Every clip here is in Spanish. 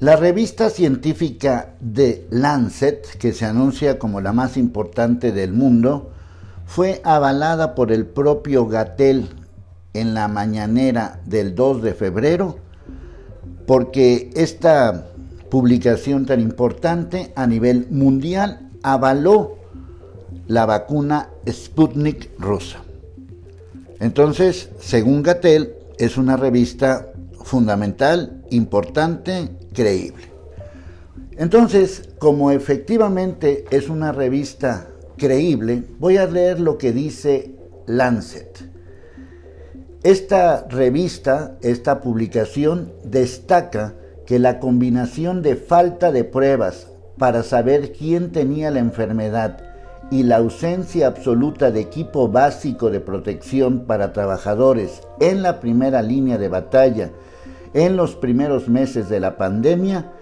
La revista científica The Lancet, que se anuncia como la más importante del mundo, fue avalada por el propio Gatel en la mañanera del 2 de febrero, porque esta publicación tan importante a nivel mundial avaló la vacuna Sputnik rusa. Entonces, según Gatel, es una revista fundamental, importante, creíble. Entonces, como efectivamente es una revista creíble, voy a leer lo que dice Lancet. Esta revista, esta publicación, destaca que la combinación de falta de pruebas para saber quién tenía la enfermedad y la ausencia absoluta de equipo básico de protección para trabajadores en la primera línea de batalla en los primeros meses de la pandemia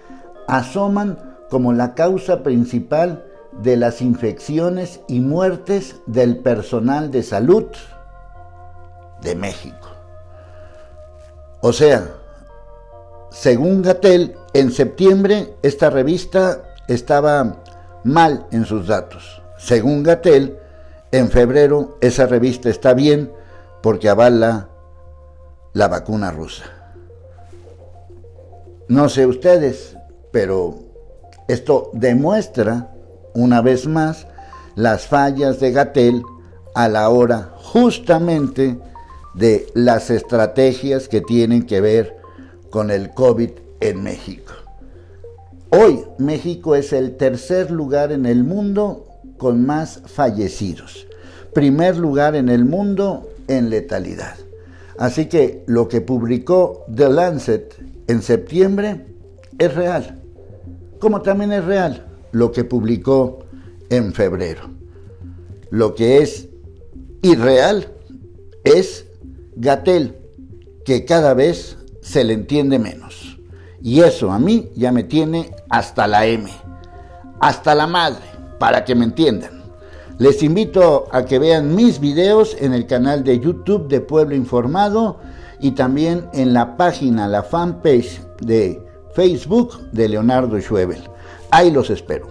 asoman como la causa principal de las infecciones y muertes del personal de salud de México. O sea, según Gatel, en septiembre esta revista estaba mal en sus datos. Según Gatel, en febrero esa revista está bien porque avala la vacuna rusa. No sé ustedes, pero esto demuestra una vez más las fallas de Gatel a la hora justamente de las estrategias que tienen que ver con el COVID en México. Hoy México es el tercer lugar en el mundo con más fallecidos. Primer lugar en el mundo en letalidad. Así que lo que publicó The Lancet en septiembre es real, como también es real lo que publicó en febrero. Lo que es irreal es Gatel, que cada vez se le entiende menos. Y eso a mí ya me tiene hasta la M, hasta la madre para que me entiendan. Les invito a que vean mis videos en el canal de YouTube de Pueblo Informado y también en la página, la fanpage de Facebook de Leonardo Schwebel. Ahí los espero.